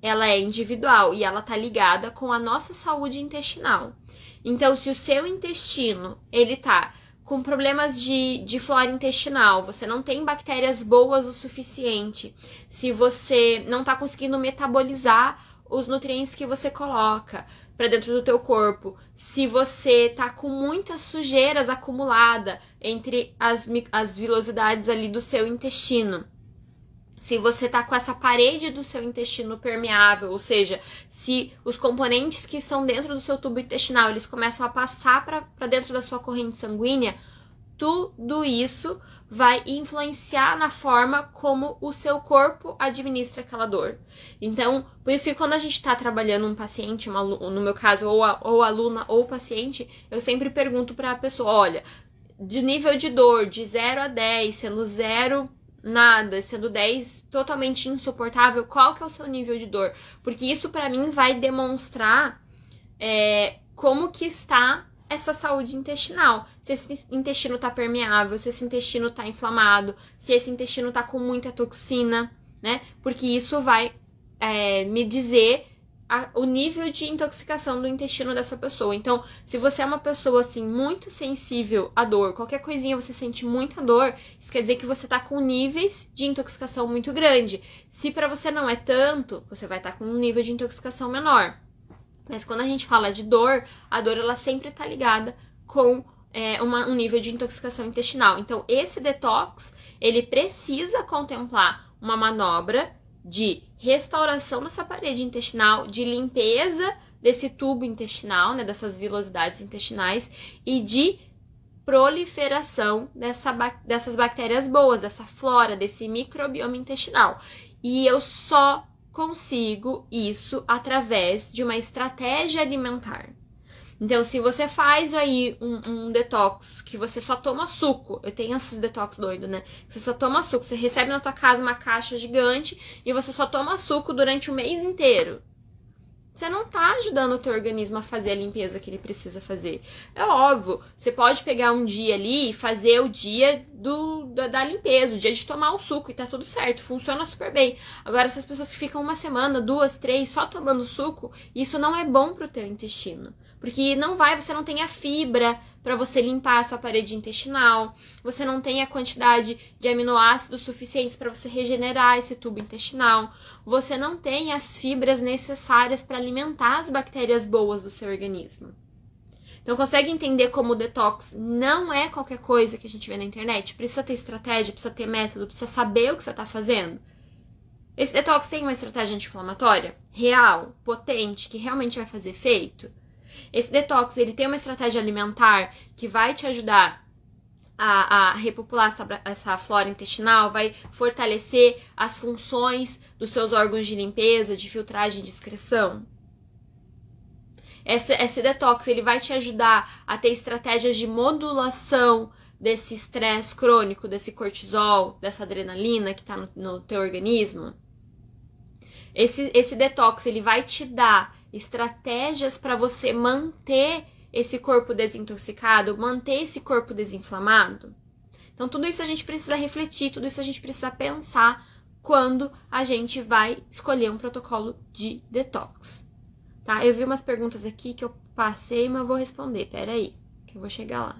Speaker 1: ela é individual e ela tá ligada com a nossa saúde intestinal. Então, se o seu intestino, ele tá com problemas de, de flora intestinal, você não tem bactérias boas o suficiente, se você não tá conseguindo metabolizar os nutrientes que você coloca para dentro do teu corpo, se você tá com muitas sujeiras acumulada entre as, as vilosidades ali do seu intestino, se você tá com essa parede do seu intestino permeável, ou seja, se os componentes que estão dentro do seu tubo intestinal, eles começam a passar para dentro da sua corrente sanguínea, tudo isso vai influenciar na forma como o seu corpo administra aquela dor. Então, por isso que quando a gente está trabalhando um paciente, uma, no meu caso, ou, a, ou aluna ou paciente, eu sempre pergunto para a pessoa: olha, de nível de dor de 0 a 10, sendo 0 nada, sendo 10 totalmente insuportável, qual que é o seu nível de dor? Porque isso para mim vai demonstrar é, como que está essa saúde intestinal. Se esse intestino tá permeável, se esse intestino tá inflamado, se esse intestino tá com muita toxina, né? Porque isso vai é, me dizer a, o nível de intoxicação do intestino dessa pessoa. Então, se você é uma pessoa assim muito sensível à dor, qualquer coisinha você sente muita dor, isso quer dizer que você tá com níveis de intoxicação muito grande. Se para você não é tanto, você vai estar tá com um nível de intoxicação menor. Mas quando a gente fala de dor, a dor ela sempre está ligada com é, uma, um nível de intoxicação intestinal. Então, esse detox ele precisa contemplar uma manobra de restauração dessa parede intestinal, de limpeza desse tubo intestinal, né, dessas vilosidades intestinais e de proliferação dessa, dessas bactérias boas, dessa flora, desse microbioma intestinal. E eu só consigo isso através de uma estratégia alimentar. Então, se você faz aí um, um, detox que você só toma suco, eu tenho esses detox doido, né? Você só toma suco, você recebe na tua casa uma caixa gigante e você só toma suco durante o mês inteiro você não tá ajudando o teu organismo a fazer a limpeza que ele precisa fazer. É óbvio, você pode pegar um dia ali e fazer o dia do, da, da, limpeza, o dia de tomar o suco e tá tudo certo, funciona super bem. Agora, essas pessoas que ficam uma semana, duas, três só tomando suco, isso não é bom pro teu intestino. Porque não vai, você não tem a fibra para você limpar a sua parede intestinal, você não tem a quantidade de aminoácidos suficientes para você regenerar esse tubo intestinal, você não tem as fibras necessárias para alimentar as bactérias boas do seu organismo. Então, consegue entender como o detox não é qualquer coisa que a gente vê na internet? Precisa ter estratégia, precisa ter método, precisa saber o que você está fazendo. Esse detox tem uma estratégia anti-inflamatória real, potente, que realmente vai fazer efeito? Esse detox, ele tem uma estratégia alimentar que vai te ajudar a, a, repopular essa, essa, flora intestinal, vai fortalecer as funções dos seus órgãos de limpeza, de filtragem e de excreção. Esse, esse detox ele vai te ajudar a ter estratégias de modulação desse estresse crônico, desse cortisol, dessa adrenalina que está no, no teu organismo. Esse, esse detox ele vai te dar estratégias para você manter esse corpo desintoxicado, manter esse corpo desinflamado. Então, tudo isso a gente precisa refletir, tudo isso a gente precisa pensar quando a gente vai escolher um protocolo de detox. Tá? Eu vi umas perguntas aqui que eu passei, mas vou responder. Pera aí, que eu vou chegar lá.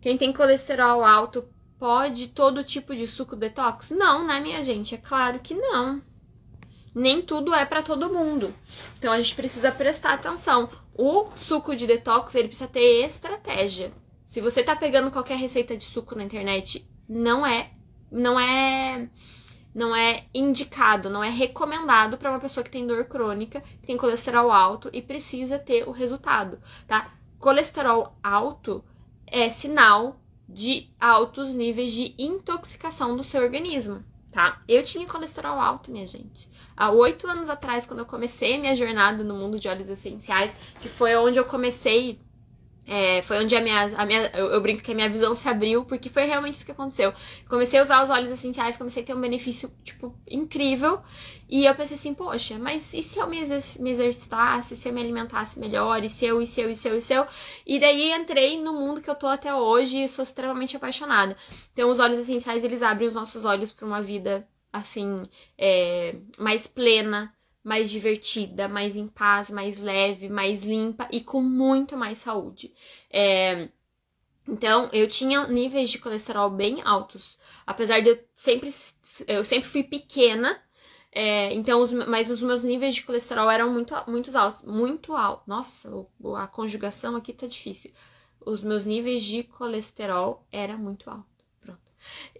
Speaker 1: Quem tem colesterol alto pode todo tipo de suco detox? Não, né, minha gente? É claro que não. Nem tudo é para todo mundo. Então a gente precisa prestar atenção. O suco de detox, ele precisa ter estratégia. Se você tá pegando qualquer receita de suco na internet, não é não é não é indicado, não é recomendado para uma pessoa que tem dor crônica, que tem colesterol alto e precisa ter o resultado, tá? Colesterol alto é sinal de altos níveis de intoxicação do seu organismo, tá? Eu tinha colesterol alto, minha gente. Há oito anos atrás, quando eu comecei minha jornada no mundo de óleos essenciais, que foi onde eu comecei é, foi onde a minha, a minha eu, eu, brinco que a minha visão se abriu, porque foi realmente isso que aconteceu. Comecei a usar os óleos essenciais, comecei a ter um benefício, tipo, incrível. E eu pensei assim, poxa, mas e se eu me, exer me exercitasse, se eu me alimentasse melhor, e se eu, e se eu, e se eu, e se eu? E daí entrei no mundo que eu tô até hoje e sou extremamente apaixonada. Então, os óleos essenciais, eles abrem os nossos olhos para uma vida, assim, é, mais plena, mais divertida, mais em paz, mais leve, mais limpa e com muito mais saúde. É... Então, eu tinha níveis de colesterol bem altos, apesar de eu sempre, eu sempre fui pequena. É, então, os, mas os meus níveis de colesterol eram muito, muito altos, muito altos. Nossa, a conjugação aqui tá difícil. Os meus níveis de colesterol era muito alto.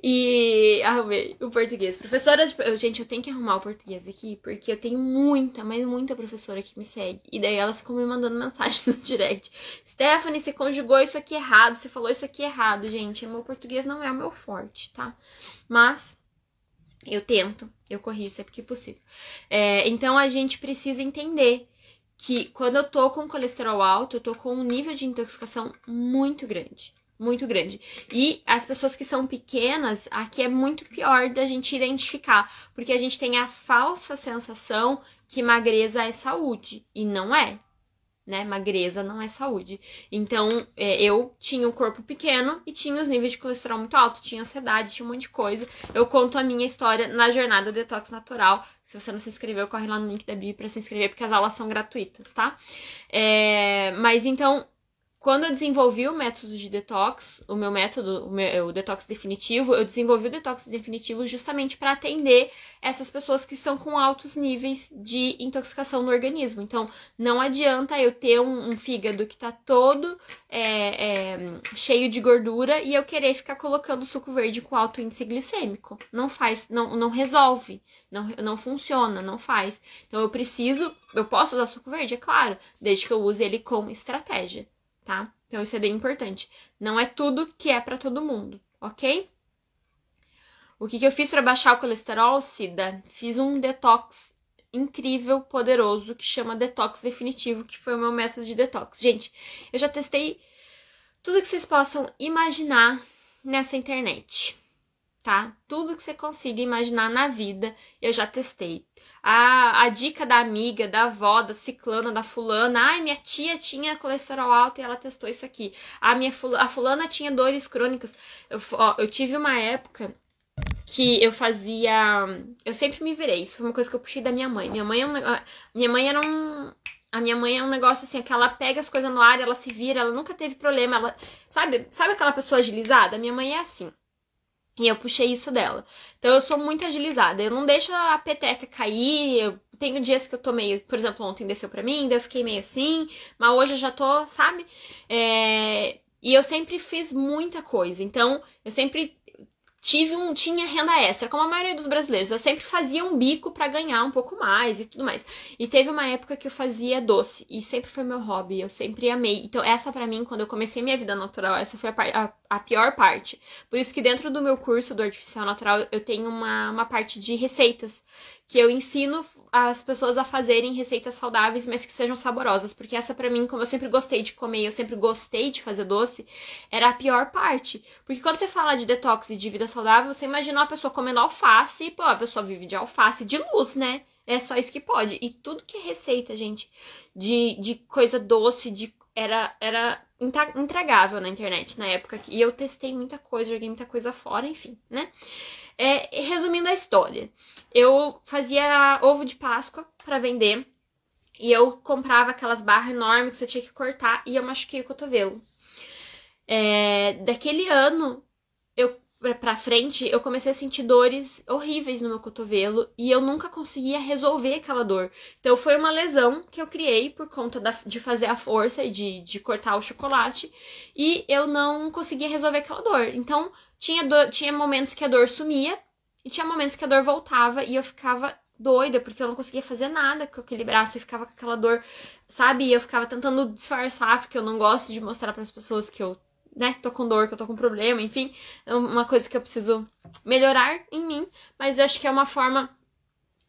Speaker 1: E arrumei o português. Professora de... Gente, eu tenho que arrumar o português aqui, porque eu tenho muita, mas muita professora que me segue. E daí elas ficam me mandando mensagem no direct. Stephanie, você conjugou isso aqui errado, você falou isso aqui errado, gente. Meu português não é o meu forte, tá? Mas eu tento, eu corrijo sempre que possível. É, então a gente precisa entender que quando eu tô com colesterol alto, eu tô com um nível de intoxicação muito grande muito grande. E as pessoas que são pequenas, aqui é muito pior da gente identificar, porque a gente tem a falsa sensação que magreza é saúde, e não é. Né? Magreza não é saúde. Então, é, eu tinha um corpo pequeno e tinha os níveis de colesterol muito alto, tinha ansiedade, tinha um monte de coisa. Eu conto a minha história na jornada Detox Natural. Se você não se inscreveu, corre lá no link da Bi para se inscrever, porque as aulas são gratuitas, tá? É, mas então, quando eu desenvolvi o método de detox, o meu método, o, meu, o detox definitivo, eu desenvolvi o detox definitivo justamente para atender essas pessoas que estão com altos níveis de intoxicação no organismo. Então, não adianta eu ter um, um fígado que tá todo é, é, cheio de gordura e eu querer ficar colocando suco verde com alto índice glicêmico. Não faz, não, não resolve, não, não funciona, não faz. Então, eu preciso, eu posso usar suco verde, é claro, desde que eu use ele com estratégia tá? Então isso é bem importante. Não é tudo que é para todo mundo, ok? O que, que eu fiz para baixar o colesterol, Cida? Fiz um detox incrível, poderoso, que chama detox definitivo, que foi o meu método de detox. Gente, eu já testei tudo que vocês possam imaginar nessa internet tá? Tudo que você consiga imaginar na vida, eu já testei. A, a dica da amiga, da avó, da ciclana, da fulana. Ai, minha tia tinha colesterol alto e ela testou isso aqui. A minha a fulana tinha dores crônicas. Eu, ó, eu tive uma época que eu fazia. Eu sempre me virei. Isso foi uma coisa que eu puxei da minha mãe. Minha mãe, é um, minha mãe era um. A minha mãe é um negócio assim, que ela pega as coisas no ar, ela se vira, ela nunca teve problema. Ela, sabe, sabe aquela pessoa agilizada? Minha mãe é assim. E eu puxei isso dela. Então eu sou muito agilizada. Eu não deixo a peteca cair. Eu tenho dias que eu tô meio. Por exemplo, ontem desceu pra mim, daí eu fiquei meio assim. Mas hoje eu já tô, sabe? É... E eu sempre fiz muita coisa. Então, eu sempre tive um tinha renda extra, como a maioria dos brasileiros. Eu sempre fazia um bico para ganhar um pouco mais e tudo mais. E teve uma época que eu fazia doce e sempre foi meu hobby, eu sempre amei. Então essa para mim, quando eu comecei minha vida natural, essa foi a, a, a, pior parte. Por isso que dentro do meu curso do artificial natural eu tenho uma, uma parte de receitas que eu ensino as pessoas a fazerem receitas saudáveis, mas que sejam saborosas, porque essa para mim, como eu sempre gostei de comer, eu sempre gostei de fazer doce, era a pior parte. Porque quando você fala de detox e de vida saudável, você imagina uma pessoa comendo alface, pô, a pessoa vive de alface de luz, né? É só isso que pode. E tudo que é receita, gente, de, de coisa doce, de era, era intragável na internet na época. E eu testei muita coisa, joguei muita coisa fora, enfim, né? É, resumindo a história, eu fazia ovo de Páscoa para vender e eu comprava aquelas barras enormes que você tinha que cortar e eu machuquei o cotovelo. É, daquele ano, eu frente, eu comecei a sentir dores horríveis no meu cotovelo e eu nunca conseguia resolver aquela dor. Então foi uma lesão que eu criei por conta da, de fazer a força e de, de cortar o chocolate e eu não conseguia resolver aquela dor. Então tinha, tinha momentos que a dor sumia e tinha momentos que a dor voltava e eu ficava doida porque eu não conseguia fazer nada com aquele braço e ficava com aquela dor, sabe? E eu ficava tentando disfarçar porque eu não gosto de mostrar para as pessoas que eu né, tô com dor, que eu tô com problema, enfim, é uma coisa que eu preciso melhorar em mim, mas eu acho que é uma forma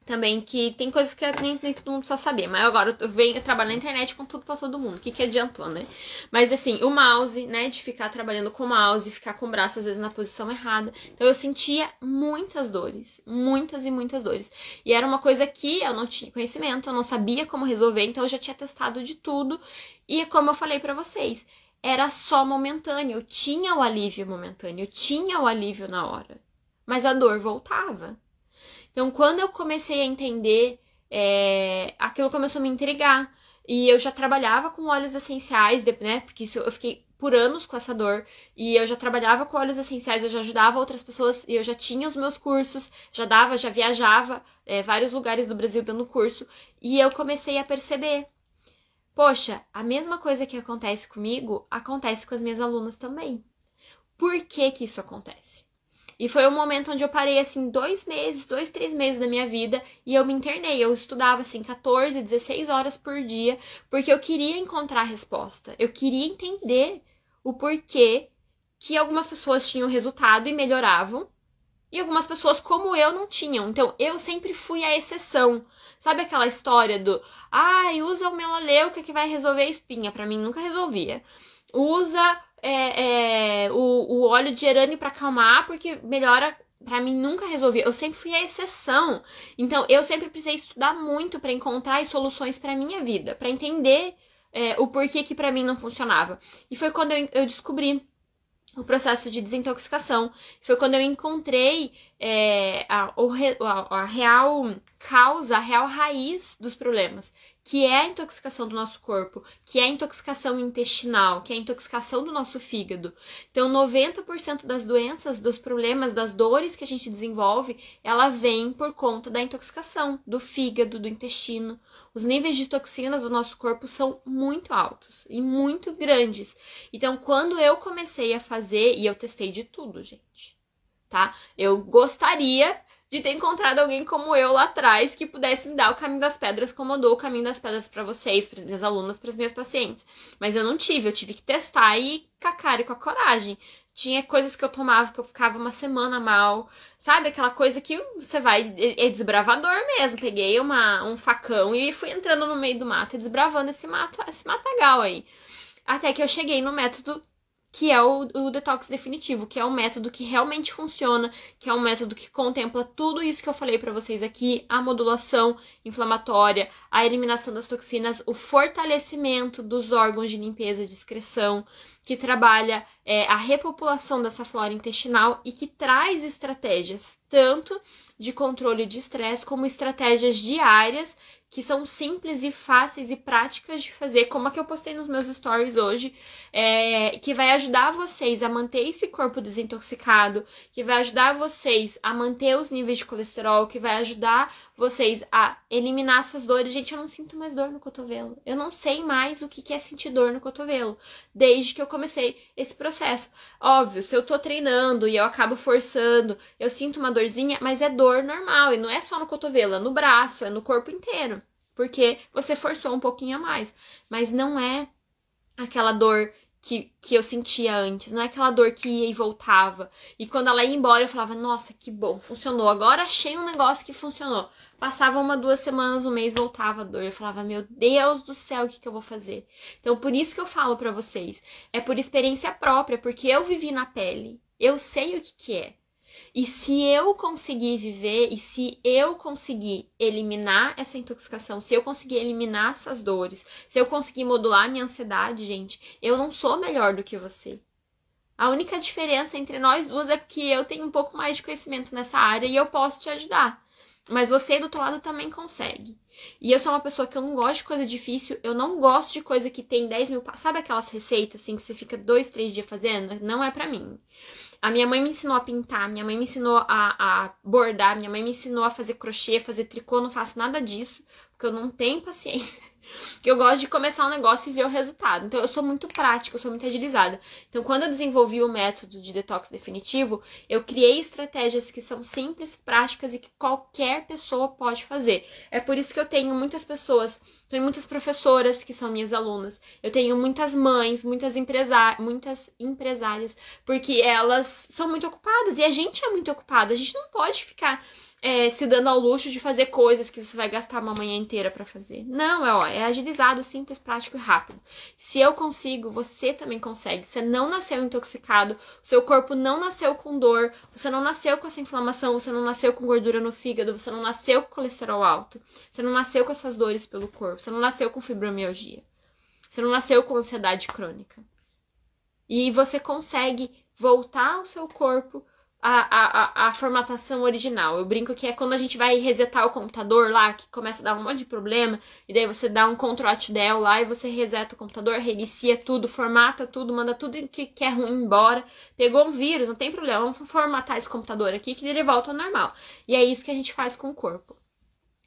Speaker 1: também que tem coisas que nem, nem todo mundo precisa saber, mas agora eu venho trabalhar na internet com tudo para todo mundo, o que que adiantou, né? Mas assim, o mouse, né, de ficar trabalhando com o mouse, ficar com o braço às vezes na posição errada, então eu sentia muitas dores, muitas e muitas dores, e era uma coisa que eu não tinha conhecimento, eu não sabia como resolver, então eu já tinha testado de tudo, e como eu falei para vocês, era só momentâneo. Eu tinha o alívio momentâneo, eu tinha o alívio na hora. Mas a dor voltava. Então, quando eu comecei a entender, é, aquilo começou a me intrigar. E eu já trabalhava com óleos essenciais, né? Porque isso, eu fiquei por anos com essa dor. E eu já trabalhava com óleos essenciais, eu já ajudava outras pessoas, e eu já tinha os meus cursos, já dava, já viajava é, vários lugares do Brasil dando curso. E eu comecei a perceber Poxa, a mesma coisa que acontece comigo acontece com as minhas alunas também. Por que que isso acontece? E foi um momento onde eu parei, assim, dois meses, dois, três meses da minha vida e eu me internei. Eu estudava, assim, 14, 16 horas por dia, porque eu queria encontrar a resposta. Eu queria entender o porquê que algumas pessoas tinham resultado e melhoravam e algumas pessoas, como eu, não tinham. Então, eu sempre fui a exceção. Sabe aquela história do, ai, ah, usa o melaleuca que vai resolver a espinha? Para mim, nunca resolvia. Usa é, é, o, o óleo de gerânio para acalmar, porque melhora para mim nunca resolvia. Eu sempre fui a exceção. Então, eu sempre precisei estudar muito para encontrar soluções para minha vida, para entender é, o porquê que para mim não funcionava. E foi quando eu, eu descobri o processo de desintoxicação. Foi quando eu encontrei é, a, a, a real causa, a real raiz dos problemas que é a intoxicação do nosso corpo, que é a intoxicação intestinal, que é a intoxicação do nosso fígado. Então, 90% das doenças, dos problemas, das dores que a gente desenvolve, ela vem por conta da intoxicação do fígado, do intestino. Os níveis de toxinas do nosso corpo são muito altos e muito grandes. Então, quando eu comecei a fazer, e eu testei de tudo, gente, tá? Eu gostaria de ter encontrado alguém como eu lá atrás que pudesse me dar o caminho das pedras, como eu dou o caminho das pedras para vocês, para minhas alunas, para as minhas pacientes. Mas eu não tive, eu tive que testar e com a cara e com a coragem. Tinha coisas que eu tomava que eu ficava uma semana mal, sabe? Aquela coisa que você vai. É, é desbravador mesmo. Peguei uma, um facão e fui entrando no meio do mato e desbravando esse mato, esse matagal aí. Até que eu cheguei no método que é o, o, detox definitivo, que é um método que realmente funciona, que é um método que contempla tudo isso que eu falei para vocês aqui: a modulação inflamatória, a eliminação das toxinas, o fortalecimento dos órgãos de limpeza e excreção, que trabalha é, a repopulação dessa flora intestinal e que traz estratégias tanto de controle de estresse como estratégias diárias que são simples e fáceis e práticas de fazer, como a que eu postei nos meus stories hoje, é, que vai ajudar vocês a manter esse corpo desintoxicado, que vai ajudar vocês a manter os níveis de colesterol, que vai ajudar vocês a eliminar essas dores. Gente, eu não sinto mais dor no cotovelo. Eu não sei mais o que é sentir dor no cotovelo, desde que eu comecei esse processo. Óbvio, se eu tô treinando e eu acabo forçando, eu sinto uma dorzinha, mas é dor normal, e não é só no cotovelo, é no braço, é no corpo inteiro porque você forçou um pouquinho a mais. Mas não é aquela dor que, que eu sentia antes, não é aquela dor que ia e voltava. E quando ela ia embora, eu falava, nossa, que bom, funcionou. Agora achei um negócio que funcionou. Passava uma, duas semanas, um mês, voltava a dor. Eu falava, meu Deus do céu, o que, que eu vou fazer? Então, por isso que eu falo para vocês. É por experiência própria, porque eu vivi na pele. Eu sei o que, que é. E se eu conseguir viver e se eu conseguir eliminar essa intoxicação, se eu conseguir eliminar essas dores, se eu conseguir modular minha ansiedade, gente, eu não sou melhor do que você. A única diferença entre nós duas é porque eu tenho um pouco mais de conhecimento nessa área e eu posso te ajudar. Mas você do outro lado também consegue. E eu sou uma pessoa que eu não gosto de coisa difícil, eu não gosto de coisa que tem 10 mil. Sabe aquelas receitas assim que você fica dois, três dias fazendo? Não é para mim. A minha mãe me ensinou a pintar, minha mãe me ensinou a, a bordar, minha mãe me ensinou a fazer crochê, fazer tricô, não faço nada disso, porque eu não tenho paciência. Eu gosto de começar um negócio e ver o resultado. Então, eu sou muito prática, eu sou muito agilizada. Então, quando eu desenvolvi o método de detox definitivo, eu criei estratégias que são simples, práticas e que qualquer pessoa pode fazer. É por isso que eu tenho muitas pessoas, tenho muitas professoras que são minhas alunas, eu tenho muitas mães, muitas, muitas empresárias, porque elas são muito ocupadas e a gente é muito ocupada, a gente não pode ficar é, se dando ao luxo de fazer coisas que você vai gastar uma manhã inteira para fazer. Não, é, ó, é agilizado, simples, prático e rápido. Se eu consigo, você também consegue. Você não nasceu intoxicado, seu corpo não nasceu com dor, você não nasceu com essa inflamação, você não nasceu com gordura no fígado, você não nasceu com colesterol alto, você não nasceu com essas dores pelo corpo, você não nasceu com fibromialgia, você não nasceu com ansiedade crônica. E você consegue voltar ao seu corpo a, a, a, formatação original. Eu brinco que é quando a gente vai resetar o computador lá, que começa a dar um monte de problema, e daí você dá um Ctrl Alt Del lá e você reseta o computador, reinicia tudo, formata tudo, manda tudo que, que é ruim embora. Pegou um vírus, não tem problema, vamos formatar esse computador aqui que ele volta ao normal. E é isso que a gente faz com o corpo.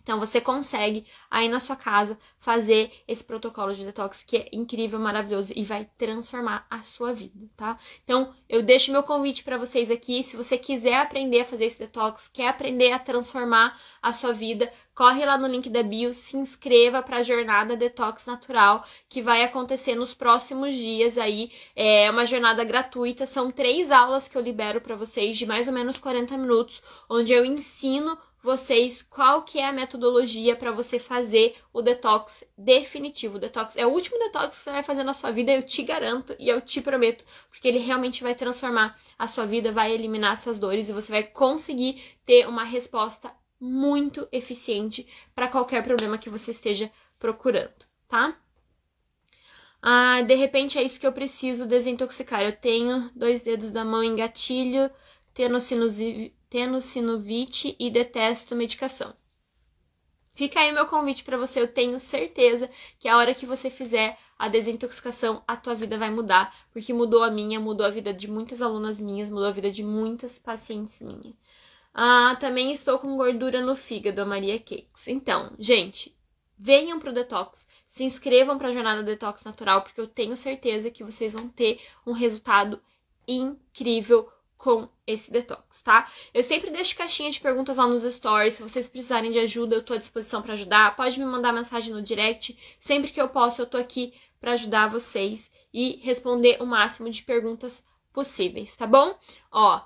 Speaker 1: Então você consegue aí na sua casa fazer esse protocolo de detox que é incrível, maravilhoso e vai transformar a sua vida, tá? Então eu deixo meu convite para vocês aqui, se você quiser aprender a fazer esse detox, quer aprender a transformar a sua vida, corre lá no link da bio, se inscreva para a jornada detox natural que vai acontecer nos próximos dias aí. É uma jornada gratuita, são três aulas que eu libero para vocês de mais ou menos 40 minutos, onde eu ensino vocês qual que é a metodologia para você fazer o detox definitivo. O detox é o último detox que você vai fazer na sua vida, eu te garanto e eu te prometo, porque ele realmente vai transformar a sua vida, vai eliminar essas dores e você vai conseguir ter uma resposta muito eficiente para qualquer problema que você esteja procurando, tá? Ah, de repente é isso que eu preciso desintoxicar. Eu tenho dois dedos da mão em gatilho, tenosinusite tendo sinovite e detesto medicação. Fica aí meu convite para você. Eu tenho certeza que a hora que você fizer a desintoxicação, a tua vida vai mudar, porque mudou a minha, mudou a vida de muitas alunas minhas, mudou a vida de muitas pacientes minhas. Ah, também estou com gordura no fígado, a Maria Cakes. Então, gente, venham pro detox, se inscrevam para a jornada detox natural, porque eu tenho certeza que vocês vão ter um resultado incrível com esse detox, tá? Eu sempre deixo caixinha de perguntas lá nos stories. Se vocês precisarem de ajuda, eu tô à disposição para ajudar. Pode me mandar mensagem no direct. Sempre que eu posso, eu tô aqui para ajudar vocês e responder o máximo de perguntas possíveis, tá bom? Ó,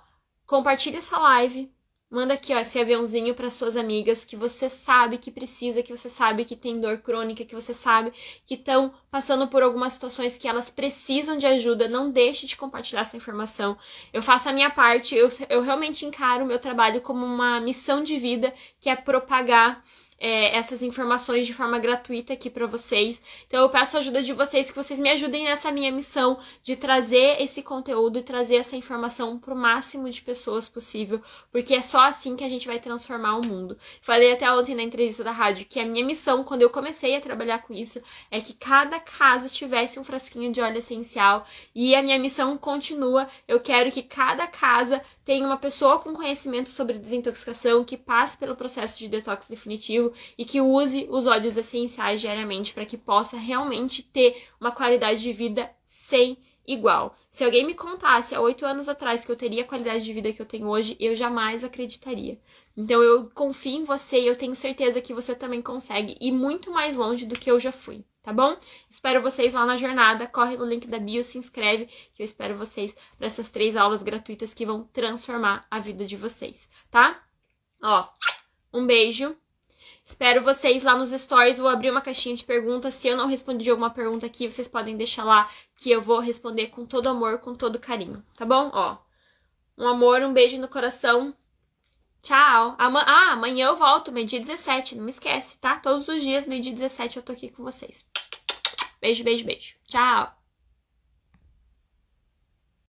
Speaker 1: compartilha essa live, Manda aqui, ó, esse aviãozinho para suas amigas que você sabe que precisa, que você sabe que tem dor crônica, que você sabe que estão passando por algumas situações que elas precisam de ajuda. Não deixe de compartilhar essa informação. Eu faço a minha parte, eu, eu realmente encaro o meu trabalho como uma missão de vida, que é propagar é, essas informações de forma gratuita aqui para vocês. Então eu peço a ajuda de vocês, que vocês me ajudem nessa minha missão de trazer esse conteúdo e trazer essa informação para o máximo de pessoas possível, porque é só assim que a gente vai transformar o mundo. Falei até ontem na entrevista da rádio que a minha missão, quando eu comecei a trabalhar com isso, é que cada casa tivesse um frasquinho de óleo essencial e a minha missão continua. Eu quero que cada casa tenha uma pessoa com conhecimento sobre desintoxicação que passe pelo processo de detox definitivo e que use os óleos essenciais diariamente para que possa realmente ter uma qualidade de vida sem igual. Se alguém me contasse há oito anos atrás que eu teria a qualidade de vida que eu tenho hoje, eu jamais acreditaria. Então eu confio em você e eu tenho certeza que você também consegue ir muito mais longe do que eu já fui, tá bom? Espero vocês lá na jornada. Corre no link da bio, se inscreve, que eu espero vocês para essas três aulas gratuitas que vão transformar a vida de vocês, tá? Ó, um beijo Espero vocês lá nos stories. Vou abrir uma caixinha de perguntas. Se eu não respondi alguma pergunta aqui, vocês podem deixar lá que eu vou responder com todo amor, com todo carinho. Tá bom? Ó. Um amor, um beijo no coração. Tchau. Ama ah, amanhã eu volto, meio-dia 17. Não me esquece, tá? Todos os dias, meio-dia 17, eu tô aqui com vocês. Beijo, beijo, beijo. Tchau.